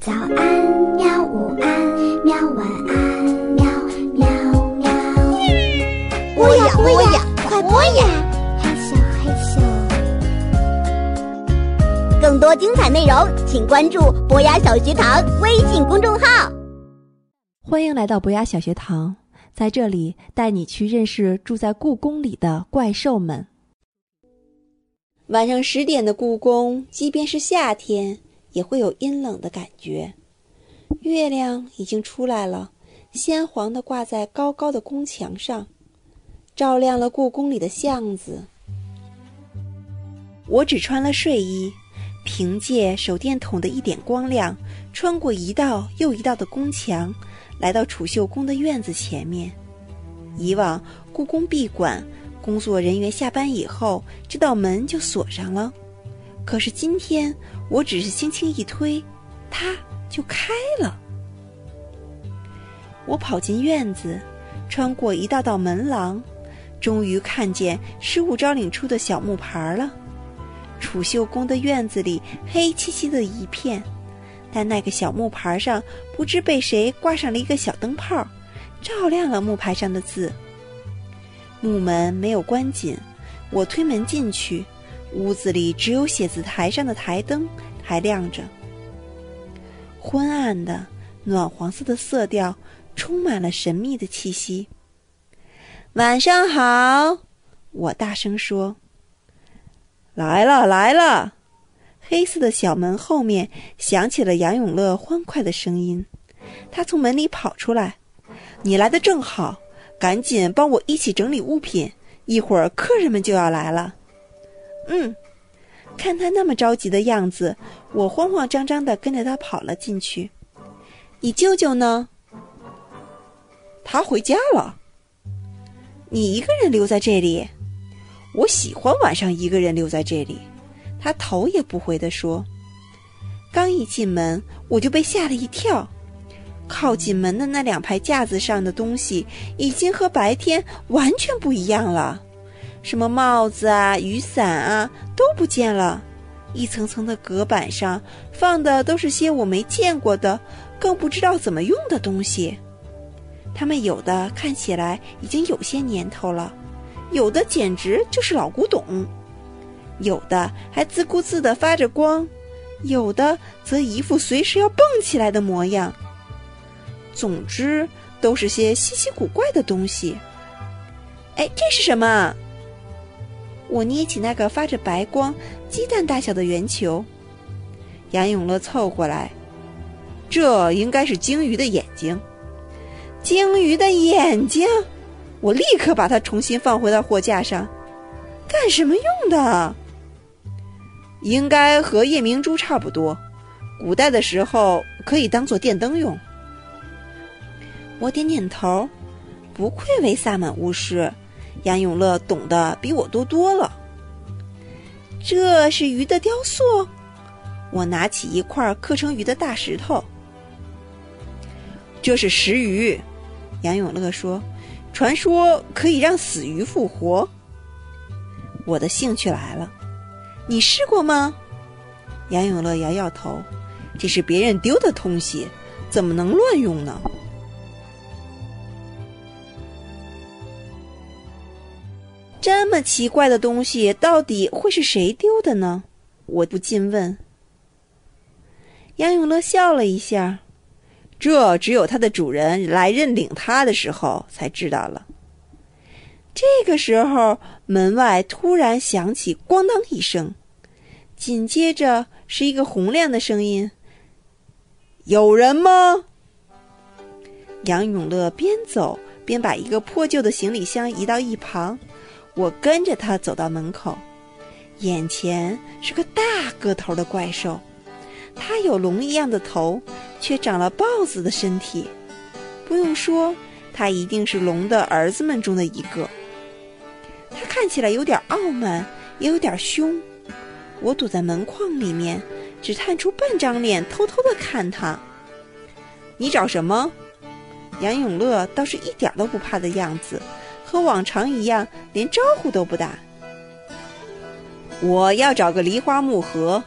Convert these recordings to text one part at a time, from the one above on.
早安，喵！午安，喵！晚安，喵喵喵。播呀播呀，快播呀！害羞害羞。更多精彩内容，请关注博雅小学堂微信公众号。欢迎来到博雅小学堂，在这里带你去认识住在故宫里的怪兽们。晚上十点的故宫，即便是夏天，也会有阴冷的感觉。月亮已经出来了，鲜黄的挂在高高的宫墙上，照亮了故宫里的巷子。我只穿了睡衣，凭借手电筒的一点光亮，穿过一道又一道的宫墙，来到储秀宫的院子前面。以往故宫闭馆。工作人员下班以后，这道门就锁上了。可是今天，我只是轻轻一推，它就开了。我跑进院子，穿过一道道门廊，终于看见失物招领处的小木牌了。储秀宫的院子里黑漆漆的一片，但那个小木牌上不知被谁挂上了一个小灯泡，照亮了木牌上的字。木门没有关紧，我推门进去，屋子里只有写字台上的台灯还亮着。昏暗的暖黄色的色调充满了神秘的气息。晚上好，我大声说：“来了来了！”黑色的小门后面响起了杨永乐欢快的声音，他从门里跑出来：“你来的正好。”赶紧帮我一起整理物品，一会儿客人们就要来了。嗯，看他那么着急的样子，我慌慌张张的跟着他跑了进去。你舅舅呢？他回家了。你一个人留在这里？我喜欢晚上一个人留在这里。他头也不回的说。刚一进门，我就被吓了一跳。靠近门的那两排架子上的东西已经和白天完全不一样了，什么帽子啊、雨伞啊都不见了，一层层的隔板上放的都是些我没见过的、更不知道怎么用的东西。它们有的看起来已经有些年头了，有的简直就是老古董，有的还自顾自地发着光，有的则一副随时要蹦起来的模样。总之，都是些稀奇古怪的东西。哎，这是什么？我捏起那个发着白光、鸡蛋大小的圆球。杨永乐凑过来，这应该是鲸鱼的眼睛。鲸鱼的眼睛！我立刻把它重新放回到货架上。干什么用的？应该和夜明珠差不多，古代的时候可以当做电灯用。我点点头，不愧为萨满巫师，杨永乐懂得比我多多了。这是鱼的雕塑，我拿起一块刻成鱼的大石头。这是石鱼，杨永乐说，传说可以让死鱼复活。我的兴趣来了，你试过吗？杨永乐摇摇头，这是别人丢的东西，怎么能乱用呢？么奇怪的东西，到底会是谁丢的呢？我不禁问。杨永乐笑了一下，这只有它的主人来认领它的时候才知道了。这个时候，门外突然响起“咣当”一声，紧接着是一个洪亮的声音：“有人吗？”杨永乐边走边把一个破旧的行李箱移到一旁。我跟着他走到门口，眼前是个大个头的怪兽，它有龙一样的头，却长了豹子的身体。不用说，它一定是龙的儿子们中的一个。它看起来有点傲慢，也有点凶。我躲在门框里面，只探出半张脸，偷偷的看它。你找什么？杨永乐倒是一点都不怕的样子。和往常一样，连招呼都不打。我要找个梨花木盒，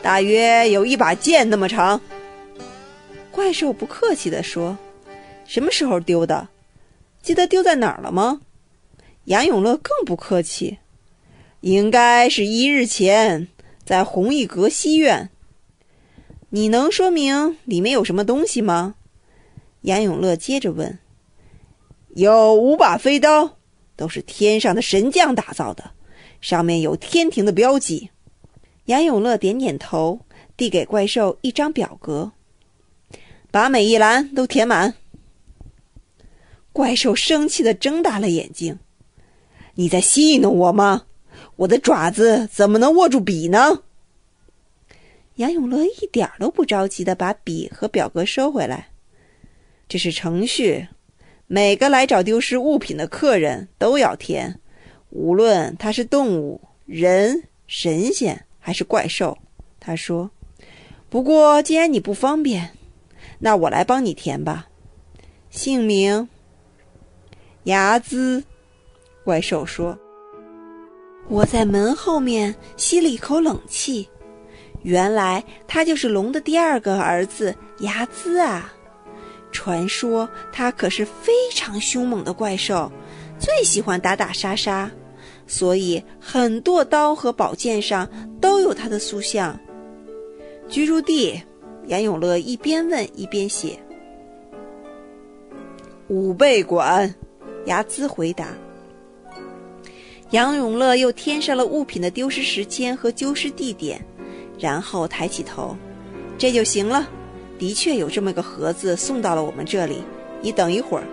大约有一把剑那么长。怪兽不客气地说：“什么时候丢的？记得丢在哪儿了吗？”杨永乐更不客气：“应该是一日前，在弘一阁西院。你能说明里面有什么东西吗？”杨永乐接着问：“有五把飞刀，都是天上的神将打造的，上面有天庭的标记。”杨永乐点点头，递给怪兽一张表格。把每一栏都填满。怪兽生气的睁大了眼睛：“你在戏弄我吗？我的爪子怎么能握住笔呢？”杨永乐一点都不着急的把笔和表格收回来。这是程序，每个来找丢失物品的客人都要填，无论他是动物、人、神仙还是怪兽。他说：“不过既然你不方便。”那我来帮你填吧。姓名：牙兹。怪兽说：“我在门后面吸了一口冷气，原来他就是龙的第二个儿子牙兹啊！传说他可是非常凶猛的怪兽，最喜欢打打杀杀，所以很多刀和宝剑上都有他的塑像。居住地。”杨永乐一边问一边写。五倍馆，牙兹回答。杨永乐又添上了物品的丢失时间和丢失地点，然后抬起头，这就行了。的确有这么个盒子送到了我们这里。你等一会儿。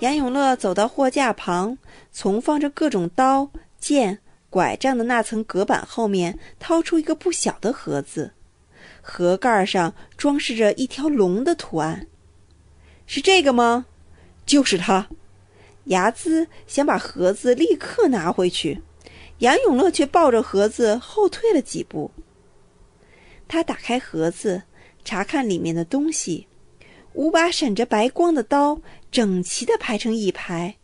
杨永乐走到货架旁，从放着各种刀剑。拐杖的那层隔板后面掏出一个不小的盒子，盒盖上装饰着一条龙的图案。是这个吗？就是它。牙兹想把盒子立刻拿回去，杨永乐却抱着盒子后退了几步。他打开盒子，查看里面的东西。五把闪着白光的刀整齐地排成一排。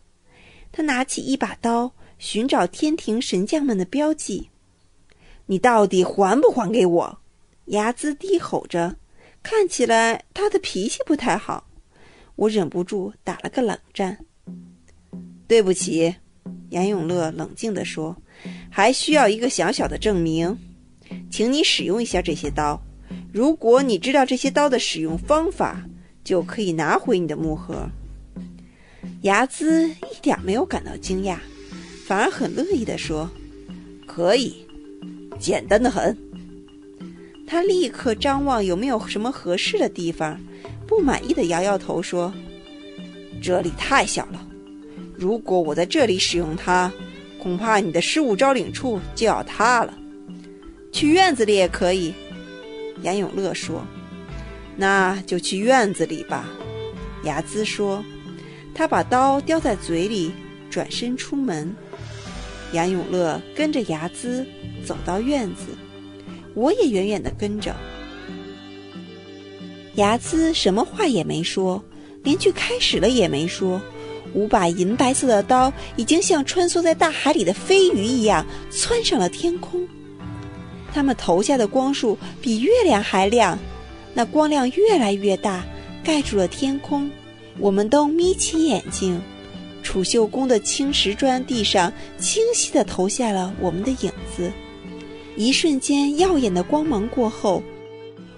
他拿起一把刀。寻找天庭神将们的标记，你到底还不还给我？牙眦低吼着，看起来他的脾气不太好。我忍不住打了个冷战。对不起，杨永乐冷静地说，还需要一个小小的证明，请你使用一下这些刀。如果你知道这些刀的使用方法，就可以拿回你的木盒。牙兹一点没有感到惊讶。反而很乐意地说：“可以，简单的很。”他立刻张望有没有什么合适的地方，不满意的摇摇头说：“这里太小了，如果我在这里使用它，恐怕你的失物招领处就要塌了。去院子里也可以。”杨永乐说：“那就去院子里吧。”牙兹说：“他把刀叼在嘴里，转身出门。”杨永乐跟着牙兹走到院子，我也远远地跟着。牙兹什么话也没说，连句开始了也没说。五把银白色的刀已经像穿梭在大海里的飞鱼一样窜上了天空，他们投下的光束比月亮还亮，那光亮越来越大，盖住了天空。我们都眯起眼睛。储秀宫的青石砖地上清晰地投下了我们的影子，一瞬间耀眼的光芒过后，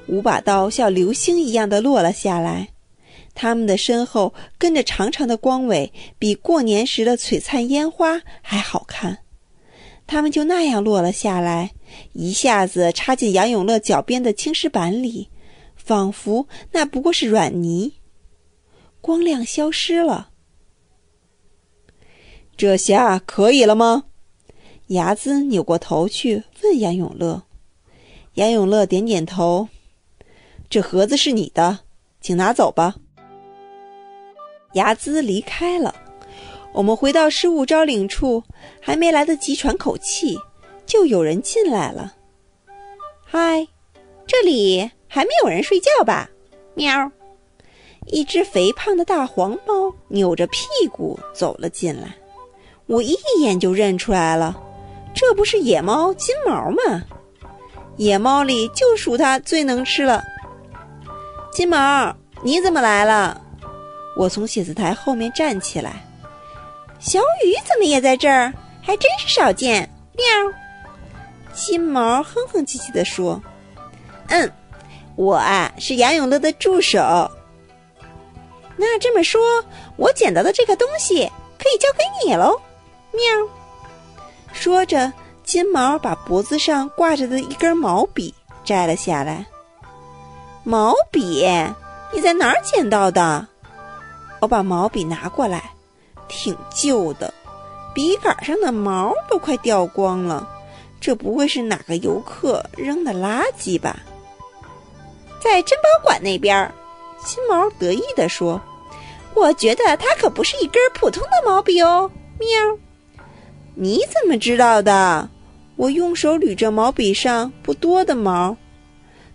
五把刀像流星一样的落了下来，他们的身后跟着长长的光尾，比过年时的璀璨烟花还好看。他们就那样落了下来，一下子插进杨永乐脚边的青石板里，仿佛那不过是软泥。光亮消失了。这下可以了吗？牙兹扭过头去问杨永乐。杨永乐点点头。这盒子是你的，请拿走吧。牙兹离开了。我们回到失物招领处，还没来得及喘口气，就有人进来了。嗨，这里还没有人睡觉吧？喵！一只肥胖的大黄猫扭着屁股走了进来。我一眼就认出来了，这不是野猫金毛吗？野猫里就属它最能吃了。金毛，你怎么来了？我从写字台后面站起来。小雨怎么也在这儿？还真是少见。喵。金毛哼哼唧唧地说：“嗯，我啊是杨永乐的助手。那这么说，我捡到的这个东西可以交给你喽。”喵。说着，金毛把脖子上挂着的一根毛笔摘了下来。毛笔，你在哪儿捡到的？我把毛笔拿过来，挺旧的，笔杆上的毛都快掉光了。这不会是哪个游客扔的垃圾吧？在珍宝馆那边，金毛得意地说：“我觉得它可不是一根普通的毛笔哦。”喵，你怎么知道的？我用手捋着毛笔上不多的毛，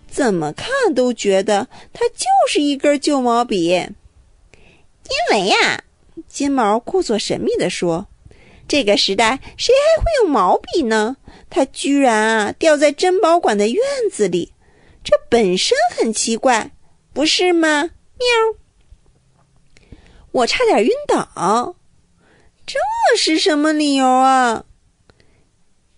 怎么看都觉得它就是一根旧毛笔。因为呀，金毛故作神秘地说。这个时代，谁还会用毛笔呢？它居然啊掉在珍宝馆的院子里，这本身很奇怪，不是吗？喵！我差点晕倒，这是什么理由啊？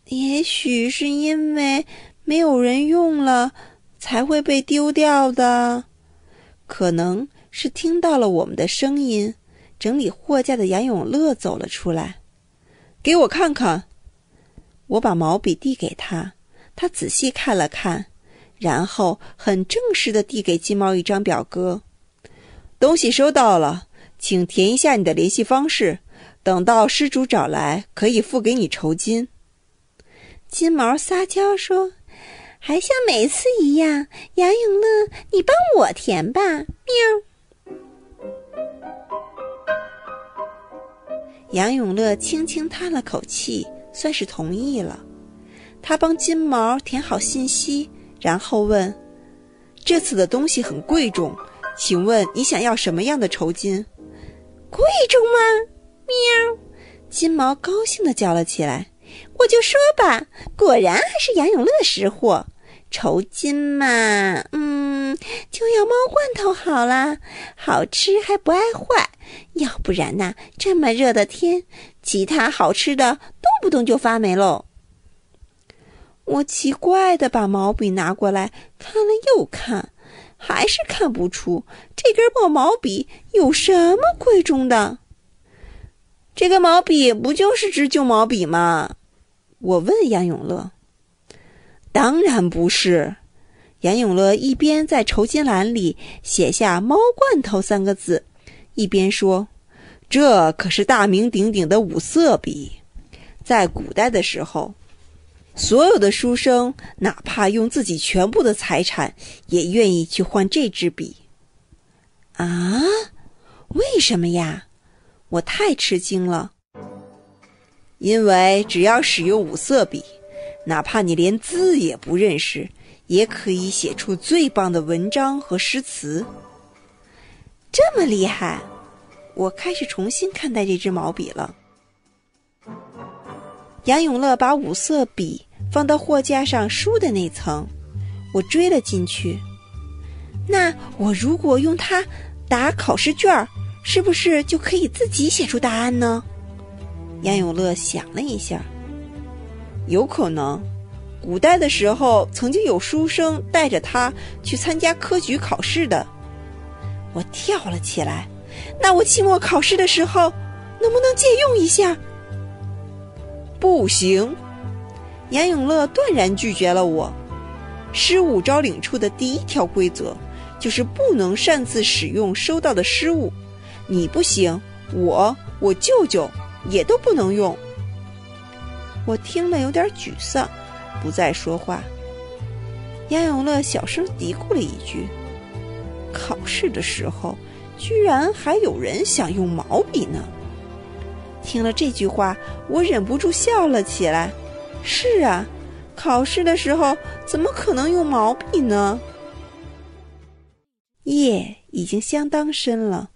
也许是因为没有人用了，才会被丢掉的。可能是听到了我们的声音，整理货架的杨永乐走了出来。给我看看，我把毛笔递给他，他仔细看了看，然后很正式的递给金毛一张表格。东西收到了，请填一下你的联系方式，等到失主找来，可以付给你酬金。金毛撒娇说：“还像每次一样，杨永乐，你帮我填吧。”喵。杨永乐轻轻叹了口气，算是同意了。他帮金毛填好信息，然后问：“这次的东西很贵重，请问你想要什么样的酬金？”“贵重吗？”喵！金毛高兴地叫了起来。“我就说吧，果然还是杨永乐识货。酬金嘛，嗯，就要猫罐头好了，好吃还不爱坏。”要不然呐，这么热的天，其他好吃的不动就发霉喽。我奇怪的把毛笔拿过来看了又看，还是看不出这根破毛笔有什么贵重的。这个毛笔不就是支旧毛笔吗？我问杨永乐。当然不是。杨永乐一边在酬金栏里写下“猫罐头”三个字。一边说：“这可是大名鼎鼎的五色笔，在古代的时候，所有的书生哪怕用自己全部的财产，也愿意去换这支笔。”啊？为什么呀？我太吃惊了。因为只要使用五色笔，哪怕你连字也不认识，也可以写出最棒的文章和诗词。这么厉害，我开始重新看待这支毛笔了。杨永乐把五色笔放到货架上书的那层，我追了进去。那我如果用它答考试卷，是不是就可以自己写出答案呢？杨永乐想了一下，有可能。古代的时候，曾经有书生带着它去参加科举考试的。我跳了起来，那我期末考试的时候能不能借用一下？不行，杨永乐断然拒绝了我。失物招领处的第一条规则就是不能擅自使用收到的失物。你不行，我、我舅舅也都不能用。我听了有点沮丧，不再说话。杨永乐小声嘀咕了一句。考试的时候，居然还有人想用毛笔呢。听了这句话，我忍不住笑了起来。是啊，考试的时候怎么可能用毛笔呢？夜已经相当深了，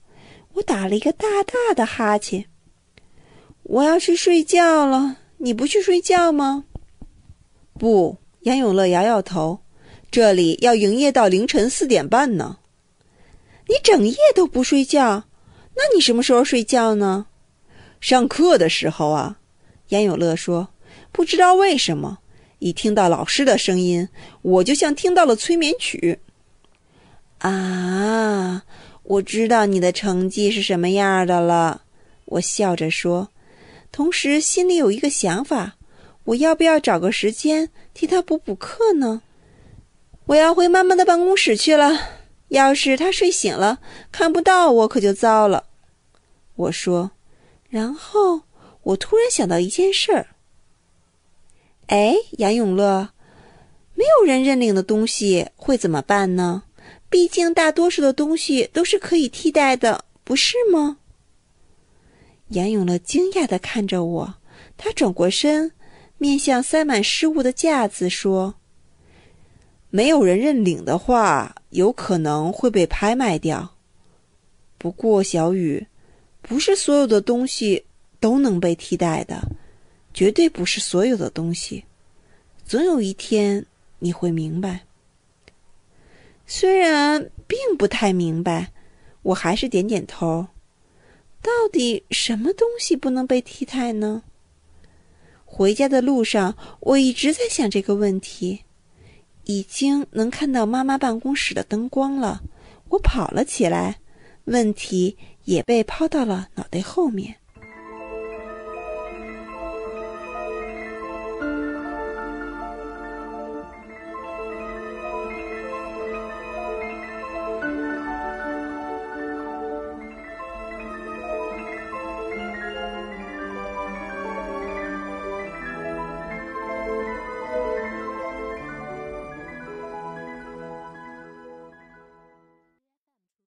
我打了一个大大的哈欠。我要去睡觉了，你不去睡觉吗？不，杨永乐摇摇头：“这里要营业到凌晨四点半呢。”你整夜都不睡觉，那你什么时候睡觉呢？上课的时候啊。严永乐说：“不知道为什么，一听到老师的声音，我就像听到了催眠曲。”啊，我知道你的成绩是什么样的了。我笑着说，同时心里有一个想法：我要不要找个时间替他补补课呢？我要回妈妈的办公室去了。要是他睡醒了看不到我，可就糟了。我说，然后我突然想到一件事儿。哎，杨永乐，没有人认领的东西会怎么办呢？毕竟大多数的东西都是可以替代的，不是吗？杨永乐惊讶地看着我，他转过身，面向塞满失物的架子说。没有人认领的话，有可能会被拍卖掉。不过，小雨，不是所有的东西都能被替代的，绝对不是所有的东西。总有一天你会明白。虽然并不太明白，我还是点点头。到底什么东西不能被替代呢？回家的路上，我一直在想这个问题。已经能看到妈妈办公室的灯光了，我跑了起来，问题也被抛到了脑袋后面。